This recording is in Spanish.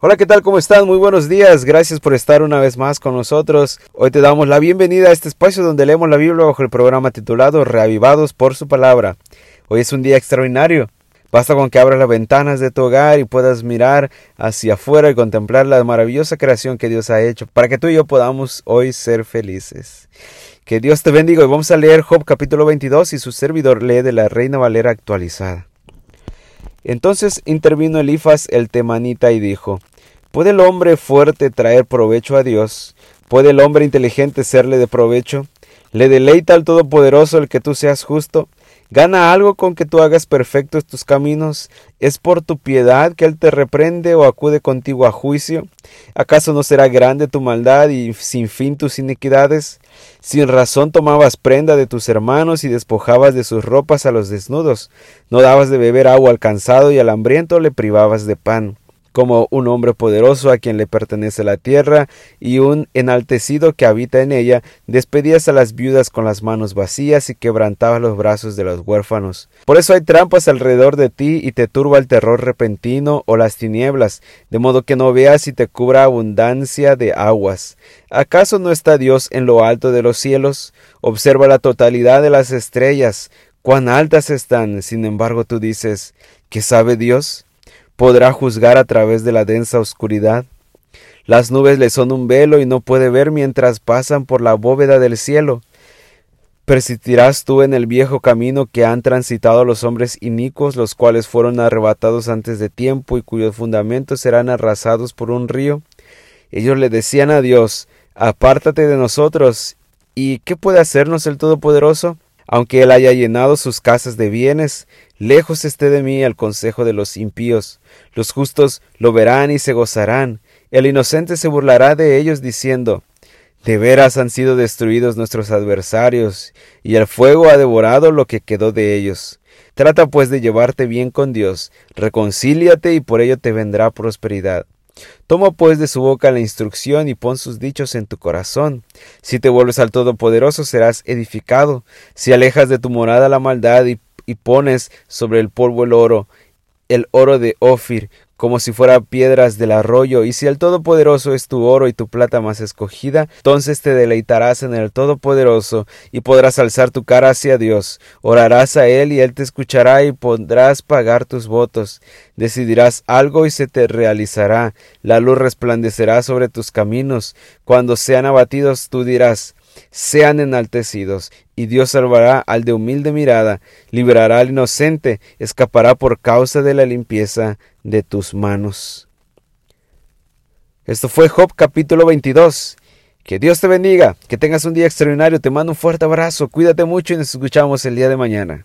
Hola, ¿qué tal? ¿Cómo están? Muy buenos días. Gracias por estar una vez más con nosotros. Hoy te damos la bienvenida a este espacio donde leemos la Biblia bajo el programa titulado Reavivados por su palabra. Hoy es un día extraordinario. Basta con que abras las ventanas de tu hogar y puedas mirar hacia afuera y contemplar la maravillosa creación que Dios ha hecho para que tú y yo podamos hoy ser felices. Que Dios te bendiga. Hoy vamos a leer Job capítulo 22 y su servidor lee de la Reina Valera actualizada. Entonces intervino Elifas el temanita y dijo, ¿Puede el hombre fuerte traer provecho a Dios? ¿Puede el hombre inteligente serle de provecho? ¿Le deleita al Todopoderoso el que tú seas justo? ¿Gana algo con que tú hagas perfectos tus caminos? ¿Es por tu piedad que Él te reprende o acude contigo a juicio? ¿Acaso no será grande tu maldad y sin fin tus iniquidades? Sin razón tomabas prenda de tus hermanos y despojabas de sus ropas a los desnudos. No dabas de beber agua al cansado y al hambriento le privabas de pan como un hombre poderoso a quien le pertenece la tierra y un enaltecido que habita en ella, despedías a las viudas con las manos vacías y quebrantabas los brazos de los huérfanos. Por eso hay trampas alrededor de ti y te turba el terror repentino o las tinieblas, de modo que no veas y te cubra abundancia de aguas. ¿Acaso no está Dios en lo alto de los cielos? Observa la totalidad de las estrellas, cuán altas están. Sin embargo, tú dices, ¿qué sabe Dios? Podrá juzgar a través de la densa oscuridad. Las nubes le son un velo y no puede ver mientras pasan por la bóveda del cielo. Persistirás tú en el viejo camino que han transitado los hombres inicuos, los cuales fueron arrebatados antes de tiempo y cuyos fundamentos serán arrasados por un río. Ellos le decían a Dios, Apártate de nosotros. ¿Y qué puede hacernos el Todopoderoso? Aunque él haya llenado sus casas de bienes, lejos esté de mí el consejo de los impíos. Los justos lo verán y se gozarán. El inocente se burlará de ellos diciendo, De veras han sido destruidos nuestros adversarios, y el fuego ha devorado lo que quedó de ellos. Trata pues de llevarte bien con Dios, reconcíliate y por ello te vendrá prosperidad. Toma pues de su boca la instrucción y pon sus dichos en tu corazón. Si te vuelves al Todopoderoso serás edificado. Si alejas de tu morada la maldad y, y pones sobre el polvo el oro, el oro de Ofir, como si fuera piedras del arroyo, y si el Todopoderoso es tu oro y tu plata más escogida, entonces te deleitarás en el Todopoderoso, y podrás alzar tu cara hacia Dios, orarás a Él y Él te escuchará y podrás pagar tus votos, decidirás algo y se te realizará, la luz resplandecerá sobre tus caminos, cuando sean abatidos tú dirás, sean enaltecidos, y Dios salvará al de humilde mirada, librará al inocente, escapará por causa de la limpieza de tus manos. Esto fue Job capítulo 22. Que Dios te bendiga, que tengas un día extraordinario, te mando un fuerte abrazo, cuídate mucho y nos escuchamos el día de mañana.